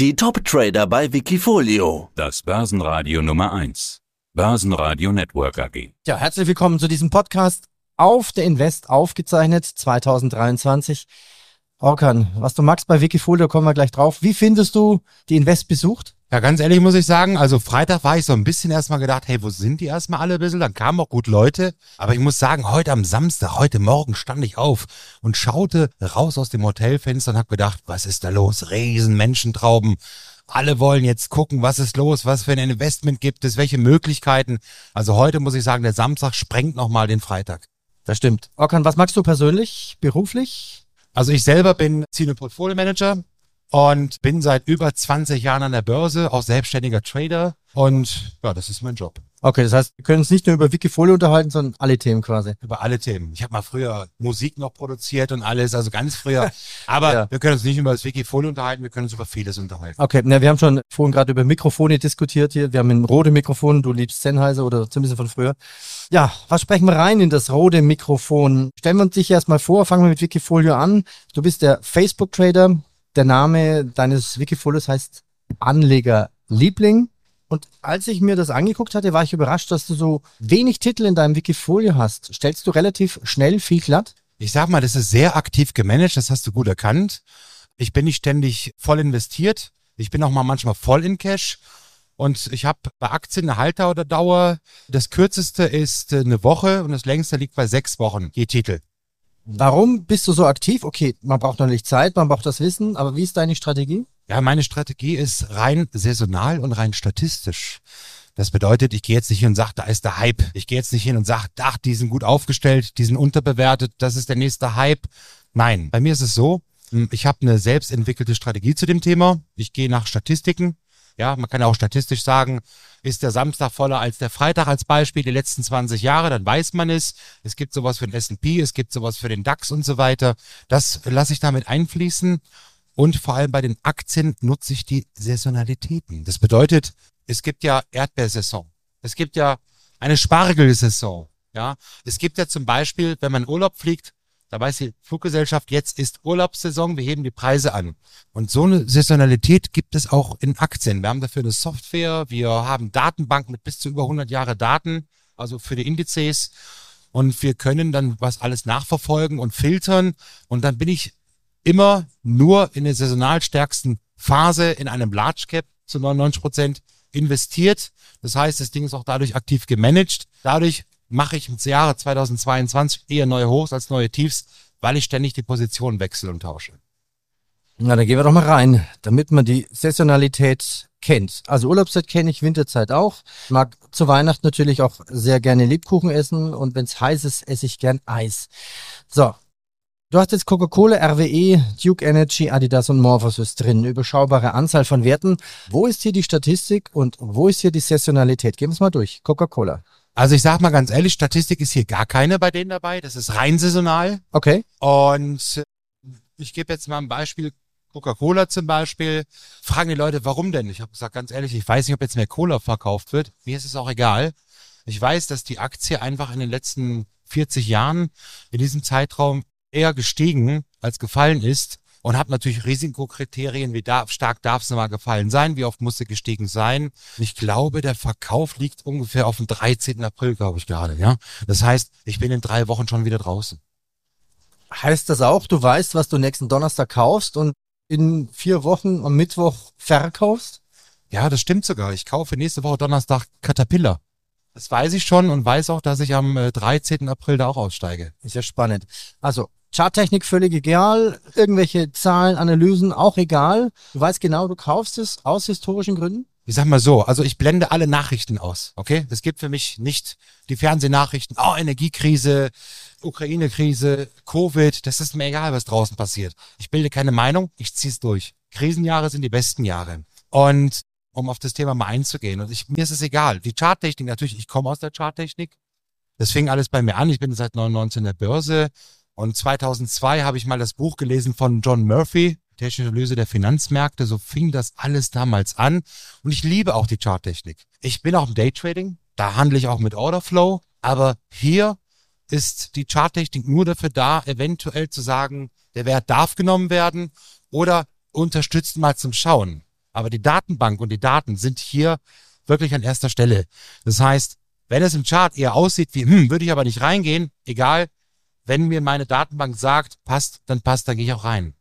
Die Top-Trader bei Wikifolio. Das Börsenradio Nummer 1. Börsenradio Network AG. Ja, herzlich willkommen zu diesem Podcast auf der Invest aufgezeichnet 2023. Orkan, was du magst bei Wikifolio, kommen wir gleich drauf. Wie findest du die Invest besucht? Ja, ganz ehrlich muss ich sagen, also Freitag war ich so ein bisschen erstmal gedacht, hey, wo sind die erstmal alle ein bisschen? Dann kamen auch gut Leute. Aber ich muss sagen, heute am Samstag, heute Morgen stand ich auf und schaute raus aus dem Hotelfenster und habe gedacht, was ist da los? Riesen Menschentrauben. Alle wollen jetzt gucken, was ist los, was für ein Investment gibt es, welche Möglichkeiten. Also heute muss ich sagen, der Samstag sprengt nochmal den Freitag. Das stimmt. Orkan, was magst du persönlich, beruflich? Also ich selber bin Senior Portfolio Manager und bin seit über 20 Jahren an der Börse, auch selbstständiger Trader und ja, das ist mein Job. Okay, das heißt, wir können uns nicht nur über Wikifolio unterhalten, sondern alle Themen quasi. Über alle Themen. Ich habe mal früher Musik noch produziert und alles, also ganz früher. Aber ja. wir können uns nicht über das Wikifolio unterhalten, wir können uns über vieles unterhalten. Okay, na, wir haben schon vorhin gerade über Mikrofone diskutiert hier. Wir haben ein rote Mikrofon, du liebst Sennheiser oder zumindest von früher. Ja, was sprechen wir rein in das rote Mikrofon? Stellen wir uns dich erstmal vor, fangen wir mit Wikifolio an. Du bist der Facebook-Trader, der Name deines Wikifolios heißt Anlegerliebling. Und als ich mir das angeguckt hatte, war ich überrascht, dass du so wenig Titel in deinem Wikifolio hast. Stellst du relativ schnell viel glatt? Ich sag mal, das ist sehr aktiv gemanagt, das hast du gut erkannt. Ich bin nicht ständig voll investiert. Ich bin auch mal manchmal voll in Cash. Und ich habe bei Aktien eine Halter oder Dauer. Das kürzeste ist äh, eine Woche und das längste liegt bei sechs Wochen je Titel. Warum bist du so aktiv? Okay, man braucht natürlich Zeit, man braucht das Wissen, aber wie ist deine Strategie? Ja, meine Strategie ist rein saisonal und rein statistisch. Das bedeutet, ich gehe jetzt nicht hin und sage, da ist der Hype. Ich gehe jetzt nicht hin und sage, ach, die sind gut aufgestellt, die sind unterbewertet, das ist der nächste Hype. Nein, bei mir ist es so, hm, ich habe eine selbstentwickelte Strategie zu dem Thema. Ich gehe nach Statistiken. Ja, man kann auch statistisch sagen, ist der Samstag voller als der Freitag als Beispiel die letzten 20 Jahre, dann weiß man es. Es gibt sowas für den S&P, es gibt sowas für den DAX und so weiter. Das lasse ich damit einfließen. Und vor allem bei den Aktien nutze ich die Saisonalitäten. Das bedeutet, es gibt ja Erdbeersaison. Es gibt ja eine Spargelsaison. Ja, es gibt ja zum Beispiel, wenn man Urlaub fliegt, da weiß die Fluggesellschaft, jetzt ist Urlaubssaison, wir heben die Preise an. Und so eine Saisonalität gibt es auch in Aktien. Wir haben dafür eine Software, wir haben Datenbanken mit bis zu über 100 Jahre Daten, also für die Indizes. Und wir können dann was alles nachverfolgen und filtern. Und dann bin ich immer nur in der saisonal stärksten Phase in einem Large Cap zu 99 Prozent investiert. Das heißt, das Ding ist auch dadurch aktiv gemanagt. Dadurch mache ich im Jahre 2022 eher neue Hochs als neue Tiefs, weil ich ständig die Position wechsle und tausche. Na, dann gehen wir doch mal rein, damit man die Saisonalität kennt. Also Urlaubszeit kenne ich, Winterzeit auch. Ich mag zu Weihnachten natürlich auch sehr gerne Lebkuchen essen und wenn es heiß ist, esse ich gern Eis. So. Du hast jetzt Coca-Cola, RWE, Duke Energy, Adidas und Morphosis drin. Überschaubare Anzahl von Werten. Wo ist hier die Statistik und wo ist hier die Saisonalität? Gehen wir es mal durch. Coca-Cola. Also ich sag mal ganz ehrlich, Statistik ist hier gar keine bei denen dabei. Das ist rein saisonal. Okay. Und ich gebe jetzt mal ein Beispiel. Coca-Cola zum Beispiel. Fragen die Leute, warum denn? Ich habe gesagt, ganz ehrlich, ich weiß nicht, ob jetzt mehr Cola verkauft wird. Mir ist es auch egal. Ich weiß, dass die Aktie einfach in den letzten 40 Jahren in diesem Zeitraum eher gestiegen als gefallen ist und habe natürlich Risikokriterien, wie da, stark darf es nochmal gefallen sein, wie oft muss sie gestiegen sein. Ich glaube, der Verkauf liegt ungefähr auf dem 13. April, glaube ich gerade, ja. Das heißt, ich bin in drei Wochen schon wieder draußen. Heißt das auch, du weißt, was du nächsten Donnerstag kaufst und in vier Wochen am Mittwoch verkaufst? Ja, das stimmt sogar. Ich kaufe nächste Woche Donnerstag Caterpillar. Das weiß ich schon und weiß auch, dass ich am 13. Äh, April da auch aussteige. Ist ja spannend. Also Charttechnik völlig egal, irgendwelche Zahlen, Analysen auch egal. Du weißt genau, du kaufst es aus historischen Gründen? Ich sag mal so, also ich blende alle Nachrichten aus, okay? Es gibt für mich nicht die Fernsehnachrichten, oh, Energiekrise, Ukraine-Krise, Covid, das ist mir egal, was draußen passiert. Ich bilde keine Meinung, ich zieh's durch. Krisenjahre sind die besten Jahre. Und um auf das Thema mal einzugehen, und ich, mir ist es egal. Die Charttechnik, natürlich, ich komme aus der Charttechnik. Das fing alles bei mir an. Ich bin seit 99 in der Börse. Und 2002 habe ich mal das Buch gelesen von John Murphy, Technische Analyse der Finanzmärkte. So fing das alles damals an. Und ich liebe auch die Charttechnik. Ich bin auch im Daytrading. Da handle ich auch mit Orderflow. Aber hier ist die Charttechnik nur dafür da, eventuell zu sagen, der Wert darf genommen werden oder unterstützt mal zum Schauen. Aber die Datenbank und die Daten sind hier wirklich an erster Stelle. Das heißt, wenn es im Chart eher aussieht wie, hm, würde ich aber nicht reingehen, egal, wenn mir meine Datenbank sagt, passt, dann passt, dann gehe ich auch rein.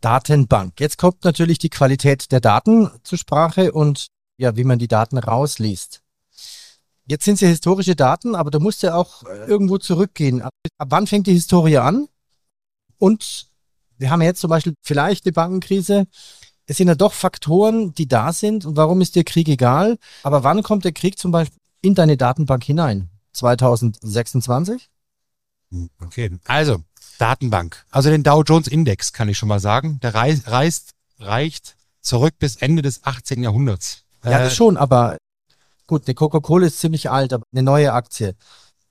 Datenbank. Jetzt kommt natürlich die Qualität der Daten zur Sprache und ja, wie man die Daten rausliest. Jetzt sind es ja historische Daten, aber da musst du ja auch äh, irgendwo zurückgehen. Ab, wann fängt die Historie an? Und wir haben jetzt zum Beispiel vielleicht die Bankenkrise. Es sind ja doch Faktoren, die da sind. Und warum ist der Krieg egal? Aber wann kommt der Krieg zum Beispiel in deine Datenbank hinein? 2026? Okay, also Datenbank. Also den Dow Jones Index kann ich schon mal sagen. Der reist, reist reicht zurück bis Ende des 18. Jahrhunderts. Ja, das Äh, schon, aber gut, eine Coca-Cola ist ziemlich alt, aber eine neue Aktie.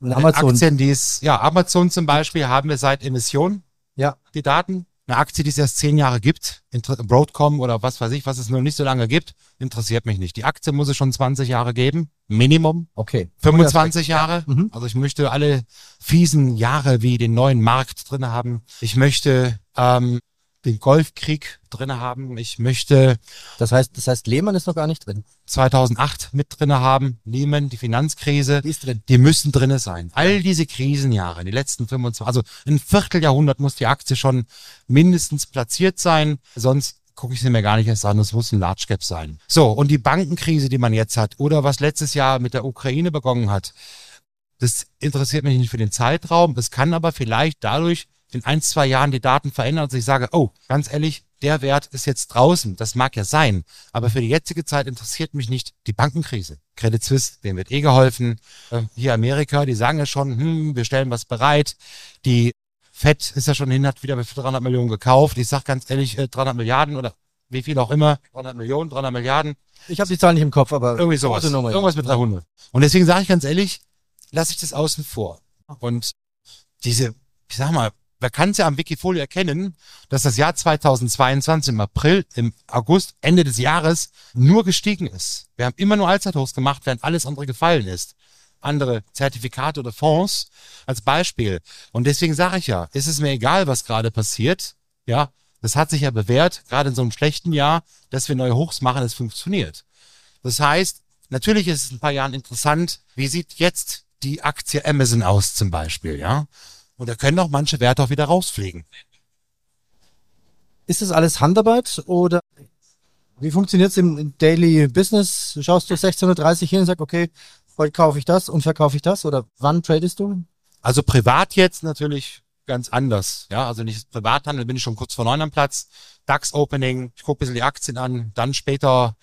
Eine Amazon. Aktien, die ist, ja, Amazon zum Beispiel haben wir seit Emission Ja. die Daten. Eine Aktie, die es erst zehn Jahre gibt, Broadcom oder was weiß ich, was es noch nicht so lange gibt, interessiert mich nicht. Die Aktie muss es schon 20 Jahre geben, Minimum. Okay. 25 Jahre. Mhm. Also ich möchte alle fiesen Jahre wie den neuen Markt drinne haben. Ich möchte ähm, den Golfkrieg drinne haben. Ich möchte Das heißt, das heißt, Lehmann ist noch gar nicht drin. 2008 mit drinne haben, Lehman, die Finanzkrise. Die ist drin. Die müssen drinne sein. All diese Krisenjahre, die letzten 25, also ein Vierteljahrhundert muss die Aktie schon mindestens platziert sein, sonst gucke ich sie mir gar nicht erst an, es muss ein Large Cap sein. So, und die Bankenkrise, die man jetzt hat, oder was letztes Jahr mit der Ukraine begonnen hat, das interessiert mich nicht für den Zeitraum. Es kann aber vielleicht dadurch in ein, zwei Jahren die Daten verändern und ich sage, oh, ganz ehrlich, der Wert ist jetzt draußen. Das mag ja sein. Aber für die jetzige Zeit interessiert mich nicht die Bankenkrise. Credit Suisse, denen wird eh geholfen. Äh, Hier Amerika, die sagen ja schon, hm, wir stellen was bereit. Die Fed ist ja schon hin, hat wieder für 300 Millionen gekauft. Ich sag ganz ehrlich, äh, 300 Milliarden oder wie viel auch immer. 300 Millionen, 300 Milliarden. Ich habe die Zahl nicht im Kopf, aber Irgendwie sowas. Nummer. Irgendwas mit 300. Und deswegen sage ich ganz ehrlich, lasse ich das außen vor. Und diese, ich sag mal, wer kann es ja am Wikifolio erkennen, dass das Jahr 2022 im April, im August, Ende des Jahres nur gestiegen ist. Wir haben immer nur Allzeithochs gemacht, während alles andere gefallen ist. Andere Zertifikate oder Fonds als Beispiel. Und deswegen sage ich ja, ist es mir egal, was gerade passiert. Ja, das hat sich ja bewährt, gerade in so einem schlechten Jahr, dass wir neue Hochs machen, es funktioniert. Das heißt, natürlich ist es in ein paar Jahren interessant, wie sieht jetzt die Aktie Amazon aus zum Beispiel, ja? Und da können auch manche Werte auch wieder rausfliegen. Ist das alles Handarbeit oder wie funktioniert es im Daily Business? Schaust du 16.30 Uhr hin und sagst, okay, heute kaufe ich das und verkaufe ich das oder wann tradest du? Also privat jetzt natürlich ganz anders. Ja, also nicht Privathandel, bin ich schon kurz vor neun am Platz. DAX-Opening, ich gucke ein bisschen die Aktien an, dann später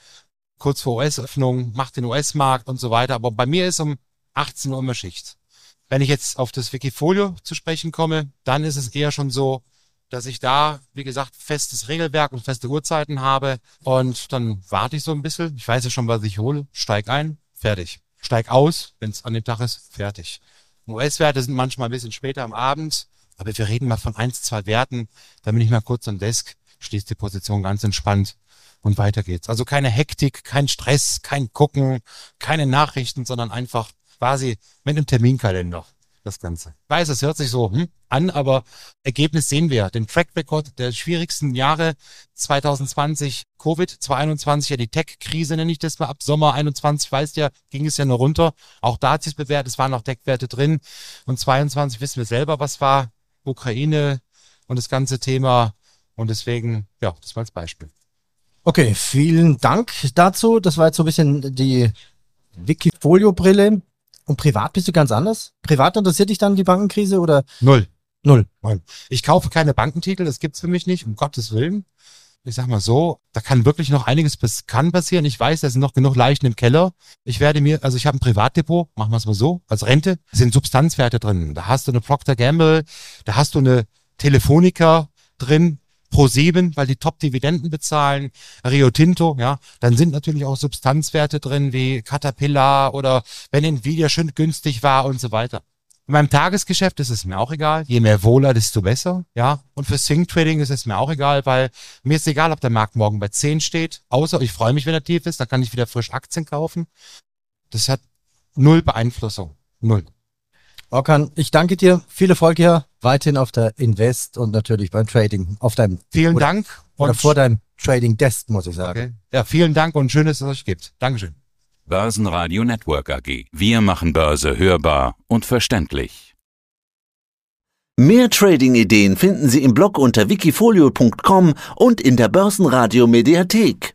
kurz vor US-Öffnung, mach den US-Markt und so weiter. Aber bei mir ist um 18 Uhr immer Schicht. Wenn ich jetzt auf das Wikifolio zu sprechen komme, dann ist es eher schon so, dass ich da, wie gesagt, festes Regelwerk und feste Uhrzeiten habe. Und dann warte ich so ein bisschen. Ich weiß ja schon, was ich hole. Steig ein, fertig. Steig aus, wenn es an dem Tag ist, fertig. US-Werte sind manchmal ein bisschen später am Abend, aber wir reden mal von eins, zwei Werten. Da bin ich mal kurz am Desk, schließt die Position ganz entspannt und weiter geht's. Also keine Hektik, kein Stress, kein Gucken, keine Nachrichten, sondern einfach quasi mit einem Terminkalender das Ganze. Ich weiß, es hört sich so hm, an, aber Ergebnis sehen wir. Den Track Record der schwierigsten Jahre 2020 Covid, 2021 ja die Tech-Krise nenne ich das mal ab Sommer 21, weißt ja, ging es ja nur runter. Auch da hat sich bewährt, es waren noch Deckwerte drin. Und 22 wissen wir selber, was war Ukraine und das ganze Thema. Und deswegen, ja, das mal als Beispiel. Okay, vielen Dank dazu. Das war jetzt so ein bisschen die Wikifolio-Brille. Und privat bist du ganz anders? Privat interessiert dich dann die Bankenkrise oder Null. null? Nein. Ich kaufe keine Bankentitel, das gibt's für mich nicht, um Gottes Willen. Ich sag mal so, da kann wirklich noch einiges kann passieren. Ich weiß, da sind noch genug Leichen im Keller. Ich werde mir, also ich habe ein Privatdepot, machen wir es mal so, als Rente, sind Substanzwerte drin. Da hast du eine Procter Gamble, da hast du eine Telefonica drin, Pro7, weil die Top-Dividenden bezahlen, Rio Tinto, ja, dann sind natürlich auch Substanzwerte drin wie Caterpillar oder wenn Nvidia schön günstig war und so weiter. In meinem Tagesgeschäft ist es mir auch egal. Je mehr Wohler, desto besser. Ja. Und für Swing Trading ist es mir auch egal, weil mir ist egal, ob der Markt morgen bei 10 steht. Außer ich freue mich, wenn er tief ist, dann kann ich wieder frisch Aktien kaufen. Das hat null Beeinflussung. Null. Orkan, ich danke dir. Viel Erfolg hier weiterhin auf der Invest und natürlich beim Trading. Auf deinem Vielen oder, Dank. oder vor deinem Trading Desk, muss ich sagen. okay. Ja, vielen Dank und schön, dass es euch gibt. Dankeschön. Börsenradio Network AG. Wir machen Börse hörbar und verständlich. Mehr Trading-Ideen finden Sie im Blog unter wikifolio.com und in der Börsenradio Mediathek.